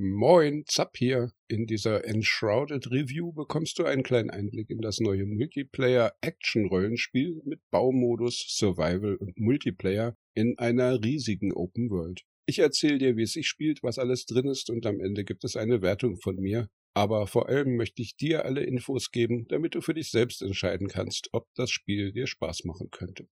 Moin, Zapp hier. In dieser Enshrouded Review bekommst du einen kleinen Einblick in das neue Multiplayer-Action-Rollenspiel mit Baumodus, Survival und Multiplayer in einer riesigen Open World. Ich erzähle dir, wie es sich spielt, was alles drin ist und am Ende gibt es eine Wertung von mir. Aber vor allem möchte ich dir alle Infos geben, damit du für dich selbst entscheiden kannst, ob das Spiel dir Spaß machen könnte.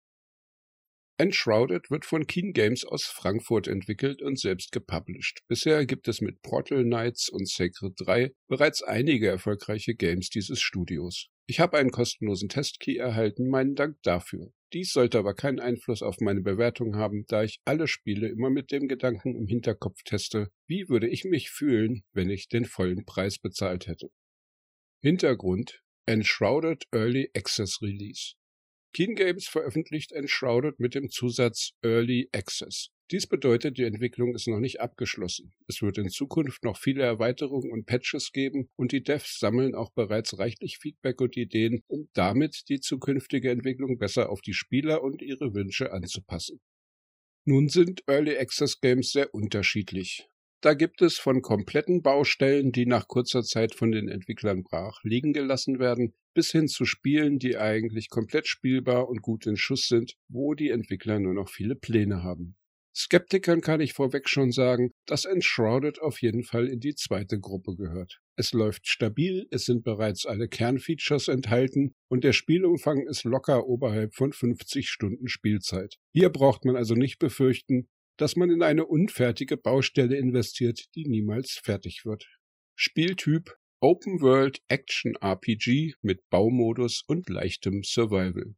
Enshrouded wird von Keen Games aus Frankfurt entwickelt und selbst gepublished. Bisher gibt es mit Portal Knights und Sacred 3 bereits einige erfolgreiche Games dieses Studios. Ich habe einen kostenlosen Testkey erhalten, meinen Dank dafür. Dies sollte aber keinen Einfluss auf meine Bewertung haben, da ich alle Spiele immer mit dem Gedanken im Hinterkopf teste, wie würde ich mich fühlen, wenn ich den vollen Preis bezahlt hätte. Hintergrund Enshrouded Early Access Release Keen Games veröffentlicht Enshrouded mit dem Zusatz Early Access. Dies bedeutet, die Entwicklung ist noch nicht abgeschlossen. Es wird in Zukunft noch viele Erweiterungen und Patches geben und die Devs sammeln auch bereits reichlich Feedback und Ideen, um damit die zukünftige Entwicklung besser auf die Spieler und ihre Wünsche anzupassen. Nun sind Early Access Games sehr unterschiedlich. Da gibt es von kompletten Baustellen, die nach kurzer Zeit von den Entwicklern brach liegen gelassen werden, bis hin zu Spielen, die eigentlich komplett spielbar und gut in Schuss sind, wo die Entwickler nur noch viele Pläne haben. Skeptikern kann ich vorweg schon sagen, dass Enshrouded auf jeden Fall in die zweite Gruppe gehört. Es läuft stabil, es sind bereits alle Kernfeatures enthalten und der Spielumfang ist locker oberhalb von 50 Stunden Spielzeit. Hier braucht man also nicht befürchten, dass man in eine unfertige Baustelle investiert, die niemals fertig wird. Spieltyp Open World Action RPG mit Baumodus und leichtem Survival.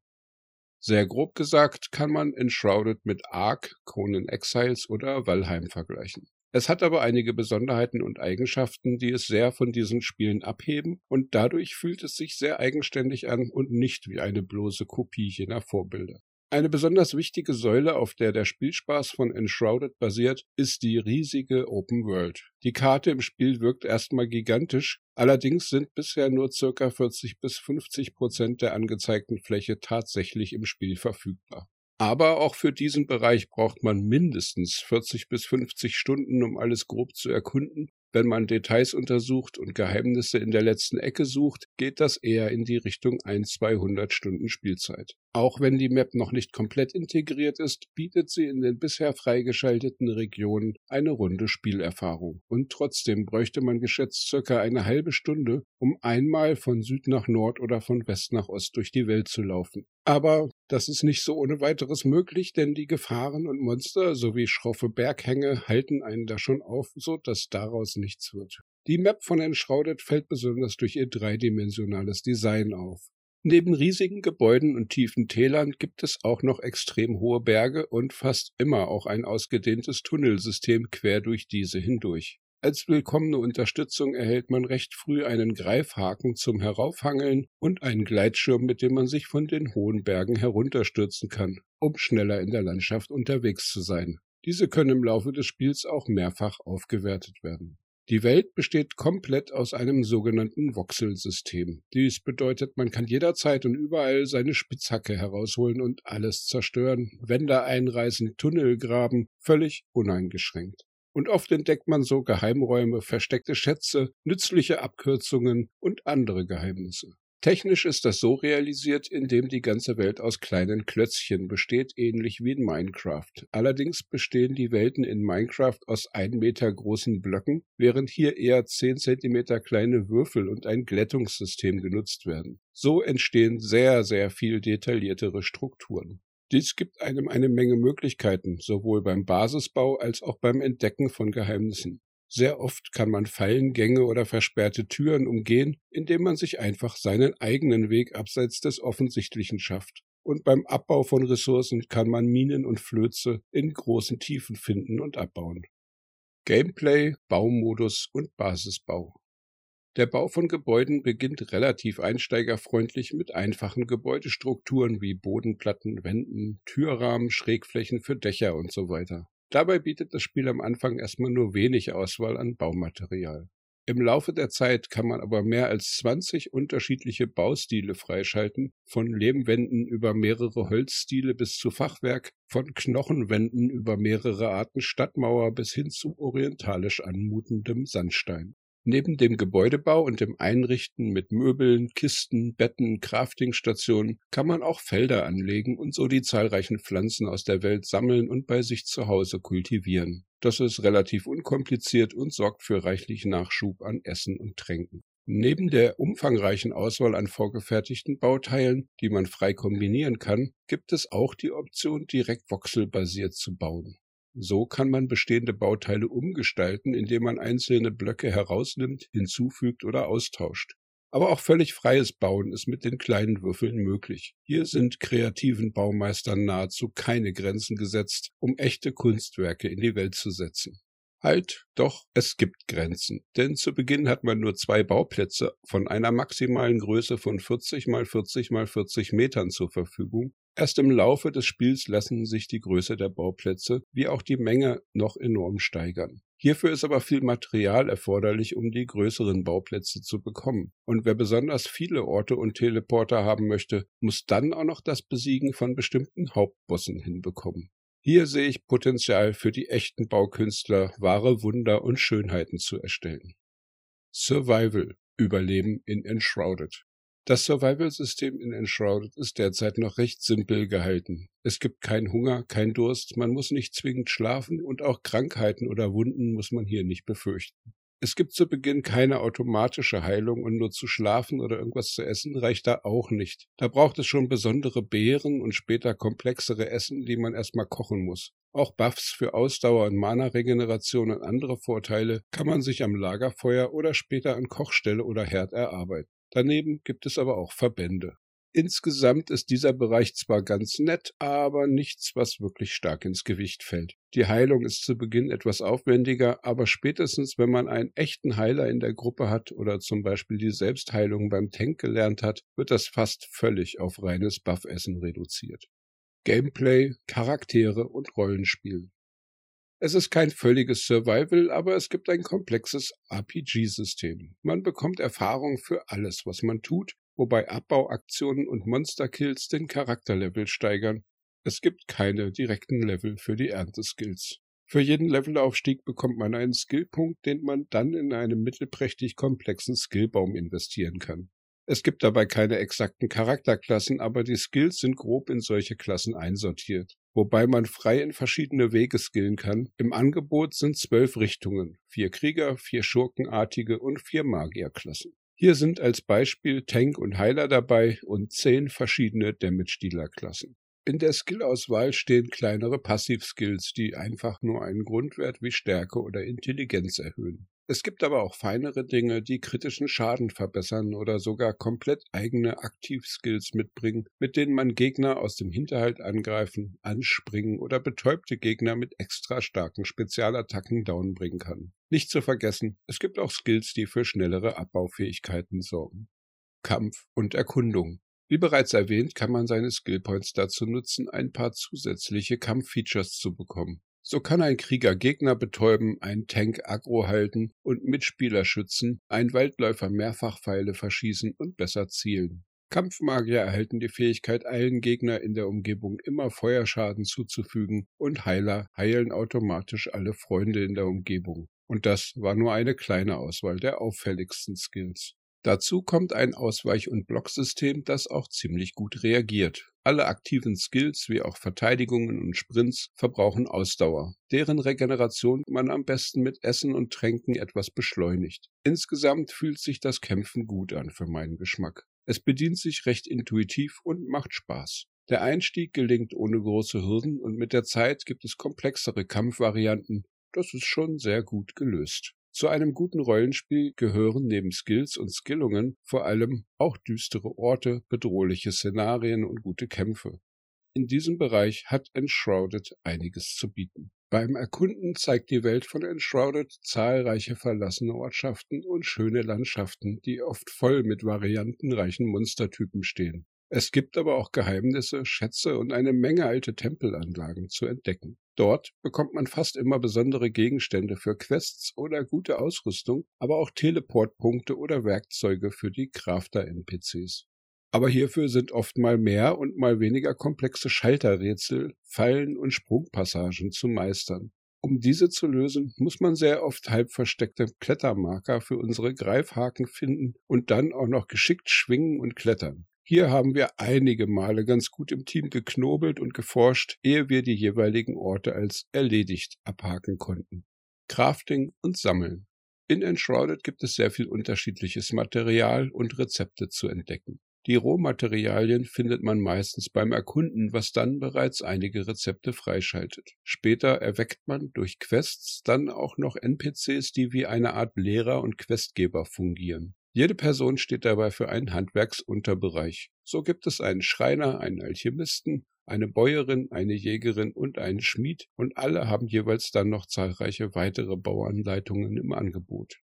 Sehr grob gesagt kann man Enshrouded mit Ark, Conan Exiles oder Valheim vergleichen. Es hat aber einige Besonderheiten und Eigenschaften, die es sehr von diesen Spielen abheben, und dadurch fühlt es sich sehr eigenständig an und nicht wie eine bloße Kopie jener Vorbilder. Eine besonders wichtige Säule, auf der der Spielspaß von Enshrouded basiert, ist die riesige Open World. Die Karte im Spiel wirkt erstmal gigantisch, allerdings sind bisher nur circa 40 bis 50 Prozent der angezeigten Fläche tatsächlich im Spiel verfügbar. Aber auch für diesen Bereich braucht man mindestens 40 bis 50 Stunden, um alles grob zu erkunden wenn man Details untersucht und Geheimnisse in der letzten Ecke sucht, geht das eher in die Richtung 1 200 Stunden Spielzeit. Auch wenn die Map noch nicht komplett integriert ist, bietet sie in den bisher freigeschalteten Regionen eine runde Spielerfahrung. Und trotzdem bräuchte man geschätzt circa eine halbe Stunde, um einmal von Süd nach Nord oder von West nach Ost durch die Welt zu laufen. Aber das ist nicht so ohne weiteres möglich, denn die Gefahren und Monster sowie schroffe Berghänge halten einen da schon auf, so dass daraus nichts wird. Die Map von Enshrouded fällt besonders durch ihr dreidimensionales Design auf. Neben riesigen Gebäuden und tiefen Tälern gibt es auch noch extrem hohe Berge und fast immer auch ein ausgedehntes Tunnelsystem quer durch diese hindurch. Als willkommene Unterstützung erhält man recht früh einen Greifhaken zum Heraufhangeln und einen Gleitschirm, mit dem man sich von den hohen Bergen herunterstürzen kann, um schneller in der Landschaft unterwegs zu sein. Diese können im Laufe des Spiels auch mehrfach aufgewertet werden. Die Welt besteht komplett aus einem sogenannten Voxelsystem. Dies bedeutet, man kann jederzeit und überall seine Spitzhacke herausholen und alles zerstören, Wände einreißen, Tunnel graben, völlig uneingeschränkt und oft entdeckt man so Geheimräume, versteckte Schätze, nützliche Abkürzungen und andere Geheimnisse. Technisch ist das so realisiert, indem die ganze Welt aus kleinen Klötzchen besteht, ähnlich wie in Minecraft. Allerdings bestehen die Welten in Minecraft aus ein Meter großen Blöcken, während hier eher zehn Zentimeter kleine Würfel und ein Glättungssystem genutzt werden. So entstehen sehr, sehr viel detailliertere Strukturen. Dies gibt einem eine Menge Möglichkeiten, sowohl beim Basisbau als auch beim Entdecken von Geheimnissen. Sehr oft kann man Fallengänge oder versperrte Türen umgehen, indem man sich einfach seinen eigenen Weg abseits des Offensichtlichen schafft. Und beim Abbau von Ressourcen kann man Minen und Flöze in großen Tiefen finden und abbauen. Gameplay, Baumodus und Basisbau. Der Bau von Gebäuden beginnt relativ einsteigerfreundlich mit einfachen Gebäudestrukturen wie Bodenplatten, Wänden, Türrahmen, Schrägflächen für Dächer und so weiter. Dabei bietet das Spiel am Anfang erstmal nur wenig Auswahl an Baumaterial. Im Laufe der Zeit kann man aber mehr als 20 unterschiedliche Baustile freischalten, von Lehmwänden über mehrere Holzstile bis zu Fachwerk, von Knochenwänden über mehrere Arten Stadtmauer bis hin zu orientalisch anmutendem Sandstein. Neben dem Gebäudebau und dem Einrichten mit Möbeln, Kisten, Betten, Craftingstationen kann man auch Felder anlegen und so die zahlreichen Pflanzen aus der Welt sammeln und bei sich zu Hause kultivieren. Das ist relativ unkompliziert und sorgt für reichlich Nachschub an Essen und Tränken. Neben der umfangreichen Auswahl an vorgefertigten Bauteilen, die man frei kombinieren kann, gibt es auch die Option, direkt voxelbasiert zu bauen. So kann man bestehende Bauteile umgestalten, indem man einzelne Blöcke herausnimmt, hinzufügt oder austauscht. Aber auch völlig freies Bauen ist mit den kleinen Würfeln möglich. Hier sind kreativen Baumeistern nahezu keine Grenzen gesetzt, um echte Kunstwerke in die Welt zu setzen. Halt, doch, es gibt Grenzen, denn zu Beginn hat man nur zwei Bauplätze von einer maximalen Größe von 40 mal 40 mal 40 Metern zur Verfügung Erst im Laufe des Spiels lassen sich die Größe der Bauplätze wie auch die Menge noch enorm steigern. Hierfür ist aber viel Material erforderlich, um die größeren Bauplätze zu bekommen. Und wer besonders viele Orte und Teleporter haben möchte, muss dann auch noch das Besiegen von bestimmten Hauptbossen hinbekommen. Hier sehe ich Potenzial für die echten Baukünstler, wahre Wunder und Schönheiten zu erstellen. Survival Überleben in Enshrouded das Survival-System in Enshrouded ist derzeit noch recht simpel gehalten. Es gibt keinen Hunger, keinen Durst, man muss nicht zwingend schlafen und auch Krankheiten oder Wunden muss man hier nicht befürchten. Es gibt zu Beginn keine automatische Heilung und nur zu schlafen oder irgendwas zu essen reicht da auch nicht. Da braucht es schon besondere Beeren und später komplexere Essen, die man erstmal kochen muss. Auch Buffs für Ausdauer und Mana-Regeneration und andere Vorteile kann man sich am Lagerfeuer oder später an Kochstelle oder Herd erarbeiten. Daneben gibt es aber auch Verbände. Insgesamt ist dieser Bereich zwar ganz nett, aber nichts, was wirklich stark ins Gewicht fällt. Die Heilung ist zu Beginn etwas aufwendiger, aber spätestens, wenn man einen echten Heiler in der Gruppe hat oder zum Beispiel die Selbstheilung beim Tank gelernt hat, wird das fast völlig auf reines Buffessen reduziert. Gameplay, Charaktere und Rollenspiel. Es ist kein völliges Survival, aber es gibt ein komplexes RPG-System. Man bekommt Erfahrung für alles, was man tut, wobei Abbauaktionen und Monsterkills den Charakterlevel steigern. Es gibt keine direkten Level für die Ernteskills. Für jeden Levelaufstieg bekommt man einen Skillpunkt, den man dann in einen mittelprächtig komplexen Skillbaum investieren kann. Es gibt dabei keine exakten Charakterklassen, aber die Skills sind grob in solche Klassen einsortiert, wobei man frei in verschiedene Wege skillen kann. Im Angebot sind zwölf Richtungen, vier Krieger, vier Schurkenartige und vier Magierklassen. Hier sind als Beispiel Tank und Heiler dabei und zehn verschiedene Damage-Dealer-Klassen. In der Skillauswahl stehen kleinere Passivskills, die einfach nur einen Grundwert wie Stärke oder Intelligenz erhöhen. Es gibt aber auch feinere Dinge, die kritischen Schaden verbessern oder sogar komplett eigene Aktivskills mitbringen, mit denen man Gegner aus dem Hinterhalt angreifen, anspringen oder betäubte Gegner mit extra starken Spezialattacken downbringen kann. Nicht zu vergessen, es gibt auch Skills, die für schnellere Abbaufähigkeiten sorgen. Kampf und Erkundung. Wie bereits erwähnt, kann man seine Skillpoints dazu nutzen, ein paar zusätzliche Kampffeatures zu bekommen. So kann ein Krieger Gegner betäuben, ein Tank aggro halten und Mitspieler schützen, ein Waldläufer Mehrfachpfeile verschießen und besser zielen. Kampfmagier erhalten die Fähigkeit, allen Gegner in der Umgebung immer Feuerschaden zuzufügen und Heiler heilen automatisch alle Freunde in der Umgebung. Und das war nur eine kleine Auswahl der auffälligsten Skills. Dazu kommt ein Ausweich- und Blocksystem, das auch ziemlich gut reagiert. Alle aktiven Skills wie auch Verteidigungen und Sprints verbrauchen Ausdauer, deren Regeneration man am besten mit Essen und Tränken etwas beschleunigt. Insgesamt fühlt sich das Kämpfen gut an für meinen Geschmack. Es bedient sich recht intuitiv und macht Spaß. Der Einstieg gelingt ohne große Hürden und mit der Zeit gibt es komplexere Kampfvarianten. Das ist schon sehr gut gelöst. Zu einem guten Rollenspiel gehören neben Skills und Skillungen vor allem auch düstere Orte, bedrohliche Szenarien und gute Kämpfe. In diesem Bereich hat Enshrouded einiges zu bieten. Beim Erkunden zeigt die Welt von Enshrouded zahlreiche verlassene Ortschaften und schöne Landschaften, die oft voll mit variantenreichen Monstertypen stehen. Es gibt aber auch Geheimnisse, Schätze und eine Menge alte Tempelanlagen zu entdecken. Dort bekommt man fast immer besondere Gegenstände für Quests oder gute Ausrüstung, aber auch Teleportpunkte oder Werkzeuge für die Crafter-NPCs. Aber hierfür sind oft mal mehr und mal weniger komplexe Schalterrätsel, Fallen und Sprungpassagen zu meistern. Um diese zu lösen, muss man sehr oft halb versteckte Klettermarker für unsere Greifhaken finden und dann auch noch geschickt schwingen und klettern. Hier haben wir einige Male ganz gut im Team geknobelt und geforscht, ehe wir die jeweiligen Orte als erledigt abhaken konnten. Crafting und Sammeln. In Enshrouded gibt es sehr viel unterschiedliches Material und Rezepte zu entdecken. Die Rohmaterialien findet man meistens beim Erkunden, was dann bereits einige Rezepte freischaltet. Später erweckt man durch Quests dann auch noch NPCs, die wie eine Art Lehrer und Questgeber fungieren. Jede Person steht dabei für einen Handwerksunterbereich. So gibt es einen Schreiner, einen Alchemisten, eine Bäuerin, eine Jägerin und einen Schmied, und alle haben jeweils dann noch zahlreiche weitere Bauanleitungen im Angebot.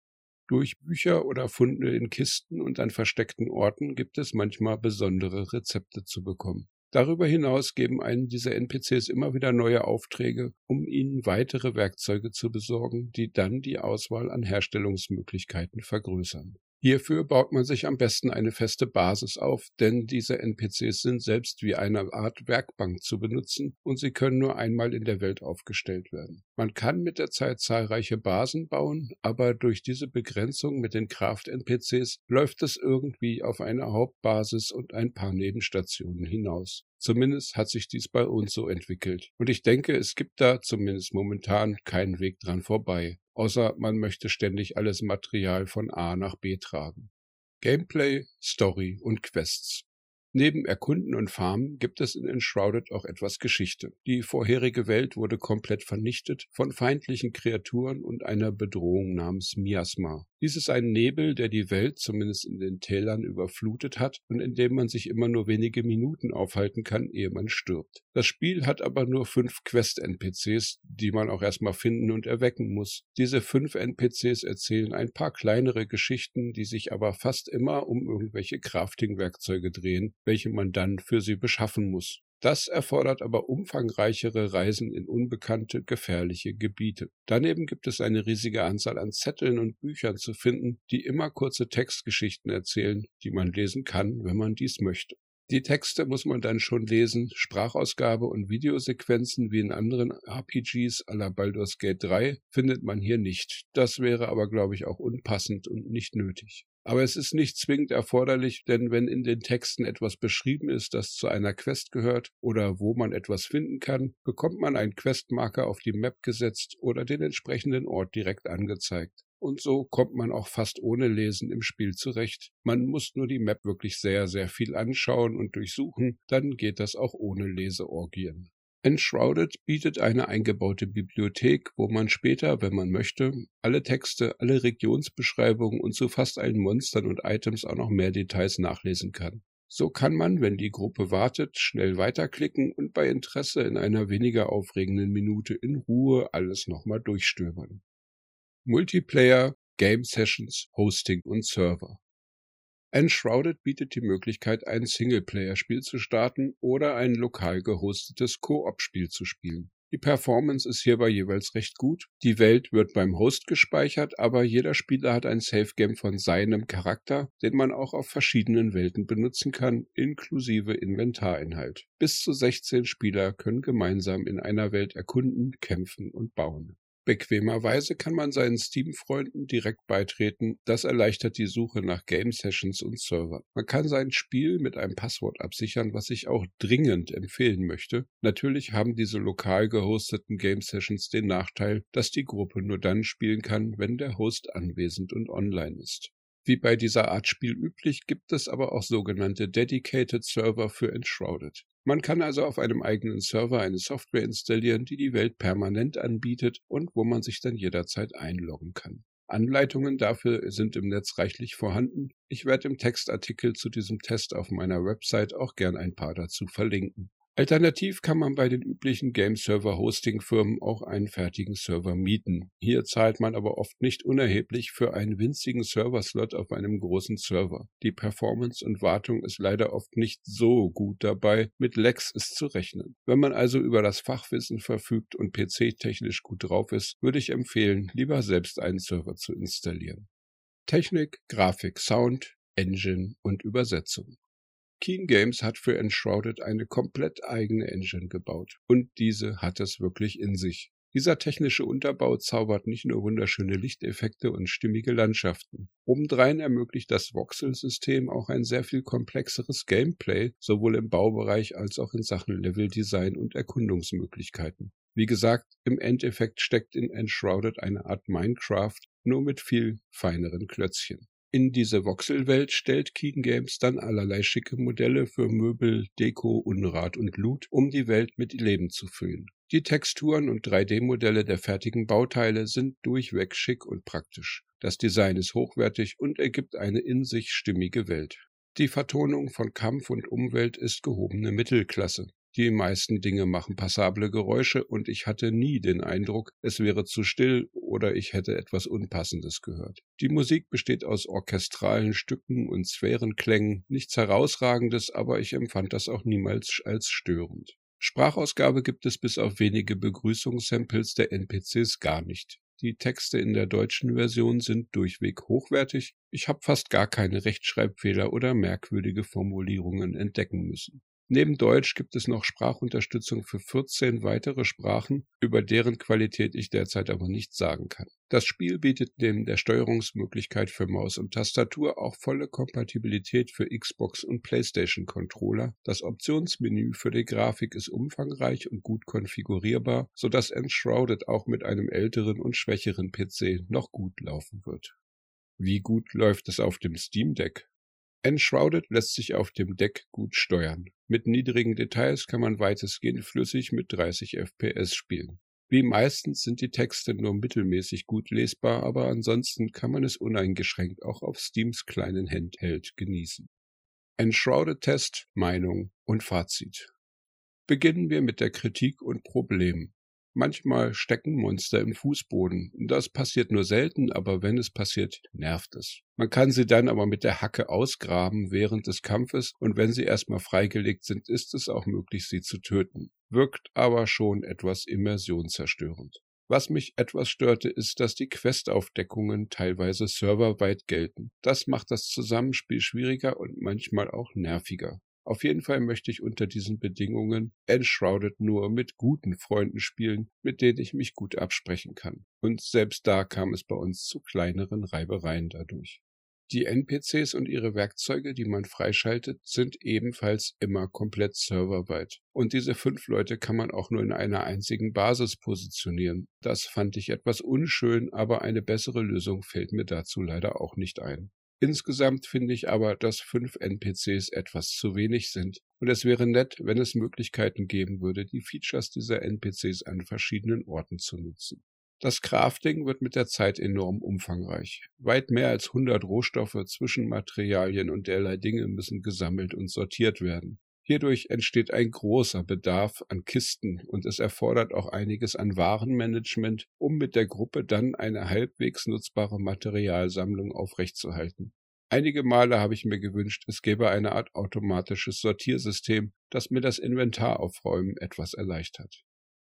Durch Bücher oder Funde in Kisten und an versteckten Orten gibt es manchmal besondere Rezepte zu bekommen. Darüber hinaus geben einen diese NPCs immer wieder neue Aufträge, um ihnen weitere Werkzeuge zu besorgen, die dann die Auswahl an Herstellungsmöglichkeiten vergrößern. Hierfür baut man sich am besten eine feste Basis auf, denn diese NPCs sind selbst wie eine Art Werkbank zu benutzen und sie können nur einmal in der Welt aufgestellt werden. Man kann mit der Zeit zahlreiche Basen bauen, aber durch diese Begrenzung mit den Kraft-NPCs läuft es irgendwie auf eine Hauptbasis und ein paar Nebenstationen hinaus. Zumindest hat sich dies bei uns so entwickelt. Und ich denke, es gibt da zumindest momentan keinen Weg dran vorbei außer man möchte ständig alles Material von A nach B tragen. Gameplay, Story und Quests. Neben Erkunden und Farmen gibt es in Enshrouded auch etwas Geschichte. Die vorherige Welt wurde komplett vernichtet von feindlichen Kreaturen und einer Bedrohung namens Miasma. Dies ist ein Nebel, der die Welt zumindest in den Tälern überflutet hat und in dem man sich immer nur wenige Minuten aufhalten kann, ehe man stirbt. Das Spiel hat aber nur fünf Quest-NPCs, die man auch erstmal finden und erwecken muss. Diese fünf NPCs erzählen ein paar kleinere Geschichten, die sich aber fast immer um irgendwelche Crafting-Werkzeuge drehen, welche man dann für sie beschaffen muss. Das erfordert aber umfangreichere Reisen in unbekannte, gefährliche Gebiete. Daneben gibt es eine riesige Anzahl an Zetteln und Büchern zu finden, die immer kurze Textgeschichten erzählen, die man lesen kann, wenn man dies möchte. Die Texte muss man dann schon lesen, Sprachausgabe und Videosequenzen wie in anderen RPGs à la Baldur's Gate 3 findet man hier nicht. Das wäre aber, glaube ich, auch unpassend und nicht nötig. Aber es ist nicht zwingend erforderlich, denn wenn in den Texten etwas beschrieben ist, das zu einer Quest gehört oder wo man etwas finden kann, bekommt man einen Questmarker auf die Map gesetzt oder den entsprechenden Ort direkt angezeigt. Und so kommt man auch fast ohne Lesen im Spiel zurecht. Man muss nur die Map wirklich sehr, sehr viel anschauen und durchsuchen, dann geht das auch ohne Leseorgien. Enshrouded bietet eine eingebaute Bibliothek, wo man später, wenn man möchte, alle Texte, alle Regionsbeschreibungen und zu fast allen Monstern und Items auch noch mehr Details nachlesen kann. So kann man, wenn die Gruppe wartet, schnell weiterklicken und bei Interesse in einer weniger aufregenden Minute in Ruhe alles nochmal durchstöbern. Multiplayer, Game Sessions, Hosting und Server. Enshrouded bietet die Möglichkeit, ein Singleplayer-Spiel zu starten oder ein lokal gehostetes Koop-Spiel zu spielen. Die Performance ist hierbei jeweils recht gut. Die Welt wird beim Host gespeichert, aber jeder Spieler hat ein Safe-Game von seinem Charakter, den man auch auf verschiedenen Welten benutzen kann, inklusive Inventarinhalt. Bis zu 16 Spieler können gemeinsam in einer Welt erkunden, kämpfen und bauen. Bequemerweise kann man seinen Steam-Freunden direkt beitreten. Das erleichtert die Suche nach Game Sessions und Servern. Man kann sein Spiel mit einem Passwort absichern, was ich auch dringend empfehlen möchte. Natürlich haben diese lokal gehosteten Game Sessions den Nachteil, dass die Gruppe nur dann spielen kann, wenn der Host anwesend und online ist. Wie bei dieser Art Spiel üblich gibt es aber auch sogenannte Dedicated Server für Enshrouded. Man kann also auf einem eigenen Server eine Software installieren, die die Welt permanent anbietet und wo man sich dann jederzeit einloggen kann. Anleitungen dafür sind im Netz reichlich vorhanden. Ich werde im Textartikel zu diesem Test auf meiner Website auch gern ein paar dazu verlinken. Alternativ kann man bei den üblichen Game-Server-Hosting-Firmen auch einen fertigen Server mieten. Hier zahlt man aber oft nicht unerheblich für einen winzigen Serverslot auf einem großen Server. Die Performance und Wartung ist leider oft nicht so gut dabei, mit Lags ist zu rechnen. Wenn man also über das Fachwissen verfügt und PC-technisch gut drauf ist, würde ich empfehlen, lieber selbst einen Server zu installieren. Technik, Grafik, Sound, Engine und Übersetzung. Keen Games hat für Enshrouded eine komplett eigene Engine gebaut. Und diese hat es wirklich in sich. Dieser technische Unterbau zaubert nicht nur wunderschöne Lichteffekte und stimmige Landschaften. Obendrein ermöglicht das Voxel-System auch ein sehr viel komplexeres Gameplay, sowohl im Baubereich als auch in Sachen Leveldesign und Erkundungsmöglichkeiten. Wie gesagt, im Endeffekt steckt in Enshrouded eine Art Minecraft, nur mit viel feineren Klötzchen. In diese Voxelwelt stellt Keen Games dann allerlei schicke Modelle für Möbel, Deko, Unrat und Loot, um die Welt mit Leben zu füllen. Die Texturen und 3D-Modelle der fertigen Bauteile sind durchweg schick und praktisch. Das Design ist hochwertig und ergibt eine in sich stimmige Welt. Die Vertonung von Kampf und Umwelt ist gehobene Mittelklasse. Die meisten Dinge machen passable Geräusche und ich hatte nie den Eindruck, es wäre zu still oder ich hätte etwas Unpassendes gehört. Die Musik besteht aus orchestralen Stücken und Sphärenklängen, nichts herausragendes, aber ich empfand das auch niemals als störend. Sprachausgabe gibt es bis auf wenige Begrüßungssamples der NPCs gar nicht. Die Texte in der deutschen Version sind durchweg hochwertig. Ich habe fast gar keine Rechtschreibfehler oder merkwürdige Formulierungen entdecken müssen. Neben Deutsch gibt es noch Sprachunterstützung für 14 weitere Sprachen, über deren Qualität ich derzeit aber nichts sagen kann. Das Spiel bietet neben der Steuerungsmöglichkeit für Maus und Tastatur auch volle Kompatibilität für Xbox und PlayStation Controller. Das Optionsmenü für die Grafik ist umfangreich und gut konfigurierbar, sodass Enshrouded auch mit einem älteren und schwächeren PC noch gut laufen wird. Wie gut läuft es auf dem Steam Deck? Enshrouded lässt sich auf dem Deck gut steuern. Mit niedrigen Details kann man weitestgehend flüssig mit 30 FPS spielen. Wie meistens sind die Texte nur mittelmäßig gut lesbar, aber ansonsten kann man es uneingeschränkt auch auf Steams kleinen Handheld genießen. Enshrouded Test, Meinung und Fazit. Beginnen wir mit der Kritik und Problemen. Manchmal stecken Monster im Fußboden. Das passiert nur selten, aber wenn es passiert, nervt es. Man kann sie dann aber mit der Hacke ausgraben während des Kampfes und wenn sie erstmal freigelegt sind, ist es auch möglich, sie zu töten. Wirkt aber schon etwas immersionzerstörend. Was mich etwas störte, ist, dass die Questaufdeckungen teilweise serverweit gelten. Das macht das Zusammenspiel schwieriger und manchmal auch nerviger. Auf jeden Fall möchte ich unter diesen Bedingungen Enshrouded nur mit guten Freunden spielen, mit denen ich mich gut absprechen kann. Und selbst da kam es bei uns zu kleineren Reibereien dadurch. Die NPCs und ihre Werkzeuge, die man freischaltet, sind ebenfalls immer komplett serverweit. Und diese fünf Leute kann man auch nur in einer einzigen Basis positionieren. Das fand ich etwas unschön, aber eine bessere Lösung fällt mir dazu leider auch nicht ein. Insgesamt finde ich aber, dass fünf NPCs etwas zu wenig sind. Und es wäre nett, wenn es Möglichkeiten geben würde, die Features dieser NPCs an verschiedenen Orten zu nutzen. Das Crafting wird mit der Zeit enorm umfangreich. Weit mehr als 100 Rohstoffe, Zwischenmaterialien und derlei Dinge müssen gesammelt und sortiert werden. Hierdurch entsteht ein großer Bedarf an Kisten und es erfordert auch einiges an Warenmanagement, um mit der Gruppe dann eine halbwegs nutzbare Materialsammlung aufrechtzuerhalten. Einige Male habe ich mir gewünscht, es gäbe eine Art automatisches Sortiersystem, das mir das Inventaraufräumen etwas erleichtert.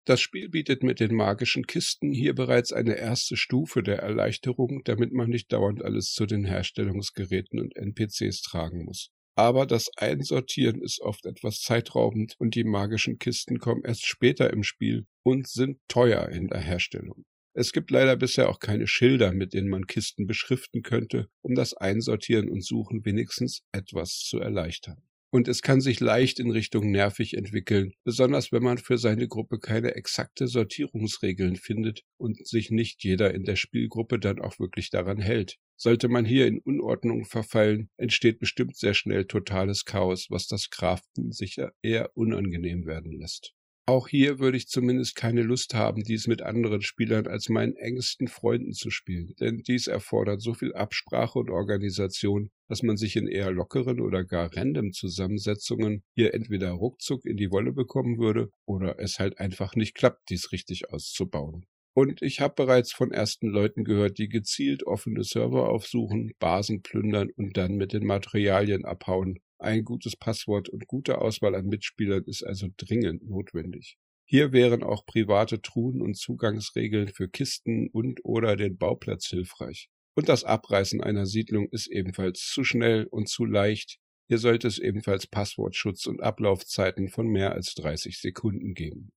Das Spiel bietet mit den magischen Kisten hier bereits eine erste Stufe der Erleichterung, damit man nicht dauernd alles zu den Herstellungsgeräten und NPCs tragen muss aber das Einsortieren ist oft etwas zeitraubend und die magischen Kisten kommen erst später im Spiel und sind teuer in der Herstellung. Es gibt leider bisher auch keine Schilder, mit denen man Kisten beschriften könnte, um das Einsortieren und Suchen wenigstens etwas zu erleichtern. Und es kann sich leicht in Richtung nervig entwickeln, besonders wenn man für seine Gruppe keine exakte Sortierungsregeln findet und sich nicht jeder in der Spielgruppe dann auch wirklich daran hält. Sollte man hier in Unordnung verfallen, entsteht bestimmt sehr schnell totales Chaos, was das Craften sicher eher unangenehm werden lässt. Auch hier würde ich zumindest keine Lust haben, dies mit anderen Spielern als meinen engsten Freunden zu spielen, denn dies erfordert so viel Absprache und Organisation, dass man sich in eher lockeren oder gar random Zusammensetzungen hier entweder ruckzuck in die Wolle bekommen würde oder es halt einfach nicht klappt, dies richtig auszubauen. Und ich habe bereits von ersten Leuten gehört, die gezielt offene Server aufsuchen, Basen plündern und dann mit den Materialien abhauen, ein gutes Passwort und gute Auswahl an Mitspielern ist also dringend notwendig. Hier wären auch private Truhen und Zugangsregeln für Kisten und oder den Bauplatz hilfreich. Und das Abreißen einer Siedlung ist ebenfalls zu schnell und zu leicht. Hier sollte es ebenfalls Passwortschutz und Ablaufzeiten von mehr als 30 Sekunden geben.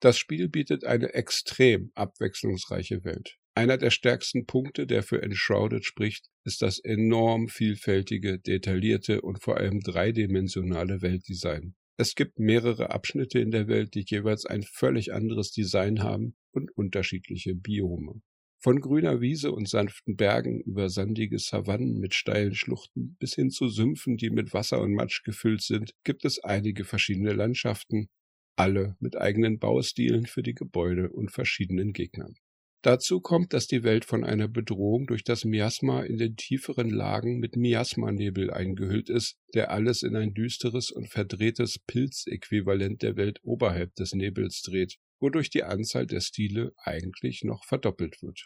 Das Spiel bietet eine extrem abwechslungsreiche Welt. Einer der stärksten Punkte, der für Enshrouded spricht, ist das enorm vielfältige, detaillierte und vor allem dreidimensionale Weltdesign. Es gibt mehrere Abschnitte in der Welt, die jeweils ein völlig anderes Design haben und unterschiedliche Biome. Von grüner Wiese und sanften Bergen über sandige Savannen mit steilen Schluchten bis hin zu Sümpfen, die mit Wasser und Matsch gefüllt sind, gibt es einige verschiedene Landschaften, alle mit eigenen Baustilen für die Gebäude und verschiedenen Gegnern. Dazu kommt, dass die Welt von einer Bedrohung durch das Miasma in den tieferen Lagen mit Miasmanebel eingehüllt ist, der alles in ein düsteres und verdrehtes Pilzäquivalent der Welt oberhalb des Nebels dreht, wodurch die Anzahl der Stile eigentlich noch verdoppelt wird.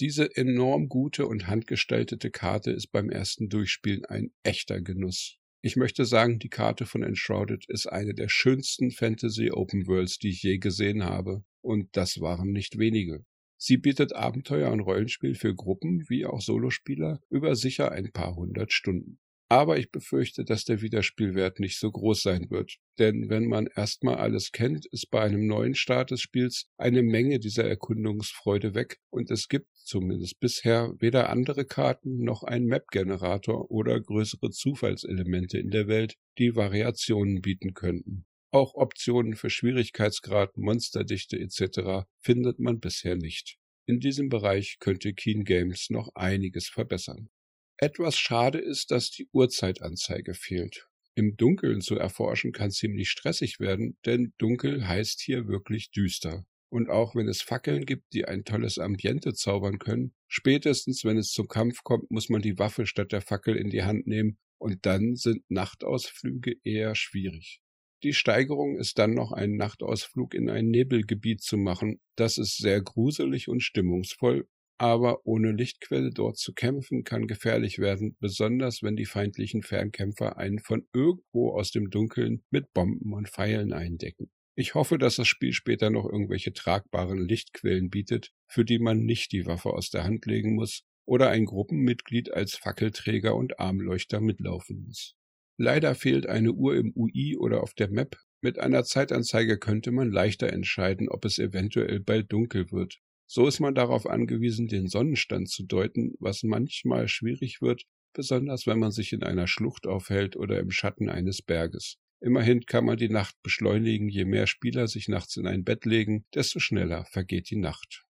Diese enorm gute und handgestaltete Karte ist beim ersten Durchspielen ein echter Genuss. Ich möchte sagen, die Karte von Enshrouded ist eine der schönsten Fantasy Open Worlds, die ich je gesehen habe, und das waren nicht wenige. Sie bietet Abenteuer und Rollenspiel für Gruppen wie auch Solospieler über sicher ein paar hundert Stunden. Aber ich befürchte, dass der Wiederspielwert nicht so groß sein wird. Denn wenn man erstmal alles kennt, ist bei einem neuen Start des Spiels eine Menge dieser Erkundungsfreude weg und es gibt zumindest bisher weder andere Karten noch einen Map-Generator oder größere Zufallselemente in der Welt, die Variationen bieten könnten. Auch Optionen für Schwierigkeitsgrad, Monsterdichte etc. findet man bisher nicht. In diesem Bereich könnte Keen Games noch einiges verbessern. Etwas schade ist, dass die Uhrzeitanzeige fehlt. Im Dunkeln zu erforschen kann ziemlich stressig werden, denn dunkel heißt hier wirklich düster. Und auch wenn es Fackeln gibt, die ein tolles Ambiente zaubern können, spätestens wenn es zum Kampf kommt, muss man die Waffe statt der Fackel in die Hand nehmen und dann sind Nachtausflüge eher schwierig. Die Steigerung ist dann noch einen Nachtausflug in ein Nebelgebiet zu machen. Das ist sehr gruselig und stimmungsvoll, aber ohne Lichtquelle dort zu kämpfen kann gefährlich werden, besonders wenn die feindlichen Fernkämpfer einen von irgendwo aus dem Dunkeln mit Bomben und Pfeilen eindecken. Ich hoffe, dass das Spiel später noch irgendwelche tragbaren Lichtquellen bietet, für die man nicht die Waffe aus der Hand legen muss oder ein Gruppenmitglied als Fackelträger und Armleuchter mitlaufen muss. Leider fehlt eine Uhr im UI oder auf der Map. Mit einer Zeitanzeige könnte man leichter entscheiden, ob es eventuell bald dunkel wird. So ist man darauf angewiesen, den Sonnenstand zu deuten, was manchmal schwierig wird, besonders wenn man sich in einer Schlucht aufhält oder im Schatten eines Berges. Immerhin kann man die Nacht beschleunigen, je mehr Spieler sich nachts in ein Bett legen, desto schneller vergeht die Nacht.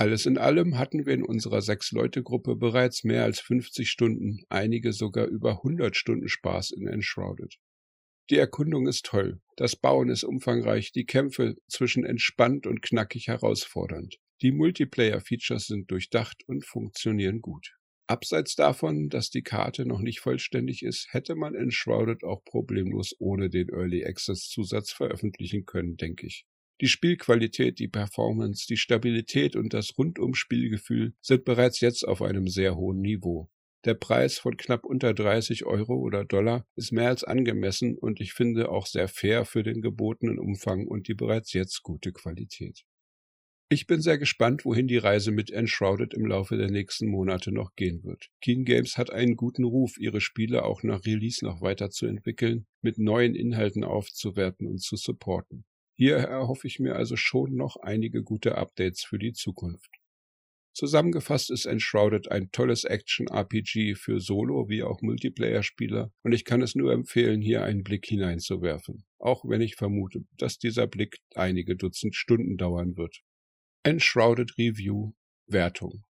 Alles in allem hatten wir in unserer Sechs-Leute-Gruppe bereits mehr als 50 Stunden, einige sogar über 100 Stunden Spaß in Enshrouded. Die Erkundung ist toll, das Bauen ist umfangreich, die Kämpfe zwischen entspannt und knackig herausfordernd. Die Multiplayer-Features sind durchdacht und funktionieren gut. Abseits davon, dass die Karte noch nicht vollständig ist, hätte man Enshrouded auch problemlos ohne den Early Access Zusatz veröffentlichen können, denke ich. Die Spielqualität, die Performance, die Stabilität und das Rundumspielgefühl sind bereits jetzt auf einem sehr hohen Niveau. Der Preis von knapp unter 30 Euro oder Dollar ist mehr als angemessen und ich finde auch sehr fair für den gebotenen Umfang und die bereits jetzt gute Qualität. Ich bin sehr gespannt, wohin die Reise mit Enshrouded im Laufe der nächsten Monate noch gehen wird. Keen Games hat einen guten Ruf, ihre Spiele auch nach Release noch weiterzuentwickeln, mit neuen Inhalten aufzuwerten und zu supporten. Hier erhoffe ich mir also schon noch einige gute Updates für die Zukunft. Zusammengefasst ist Enshrouded ein tolles Action-RPG für Solo- wie auch Multiplayer-Spieler und ich kann es nur empfehlen, hier einen Blick hineinzuwerfen, auch wenn ich vermute, dass dieser Blick einige Dutzend Stunden dauern wird. Enshrouded Review Wertung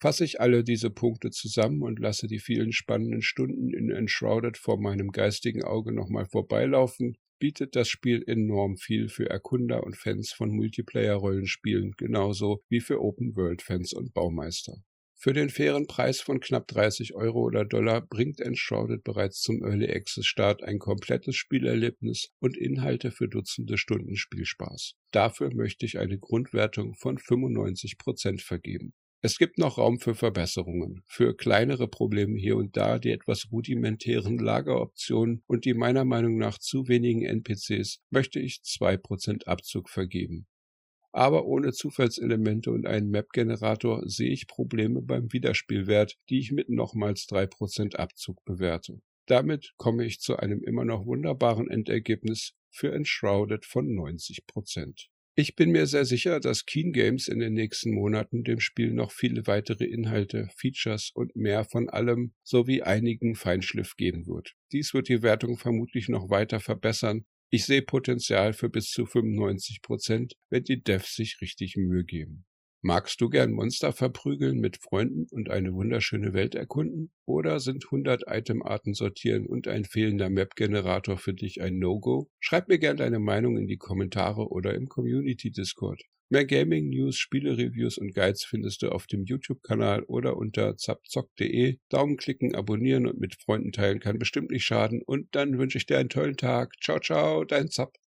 Fasse ich alle diese Punkte zusammen und lasse die vielen spannenden Stunden in Enshrouded vor meinem geistigen Auge nochmal vorbeilaufen, bietet das Spiel enorm viel für Erkunder und Fans von Multiplayer-Rollenspielen, genauso wie für Open-World-Fans und Baumeister. Für den fairen Preis von knapp 30 Euro oder Dollar bringt Enshrouded bereits zum Early Access Start ein komplettes Spielerlebnis und Inhalte für Dutzende Stunden Spielspaß. Dafür möchte ich eine Grundwertung von 95 Prozent vergeben. Es gibt noch Raum für Verbesserungen, für kleinere Probleme hier und da, die etwas rudimentären Lageroptionen und die meiner Meinung nach zu wenigen NPCs möchte ich 2% Abzug vergeben aber ohne Zufallselemente und einen Map-Generator sehe ich Probleme beim Wiederspielwert, die ich mit nochmals 3% Abzug bewerte. Damit komme ich zu einem immer noch wunderbaren Endergebnis für Enshrouded von 90%. Ich bin mir sehr sicher, dass Keen Games in den nächsten Monaten dem Spiel noch viele weitere Inhalte, Features und mehr von allem sowie einigen Feinschliff geben wird. Dies wird die Wertung vermutlich noch weiter verbessern ich sehe Potenzial für bis zu 95 Prozent, wenn die Devs sich richtig Mühe geben. Magst du gern Monster verprügeln mit Freunden und eine wunderschöne Welt erkunden? Oder sind 100 Itemarten sortieren und ein fehlender Map-Generator für dich ein No-Go? Schreib mir gern deine Meinung in die Kommentare oder im Community-Discord. Mehr Gaming-News, Spiele-Reviews und Guides findest du auf dem YouTube-Kanal oder unter zapzock.de. Daumen klicken, abonnieren und mit Freunden teilen kann bestimmt nicht schaden. Und dann wünsche ich dir einen tollen Tag. Ciao, ciao, dein Zap.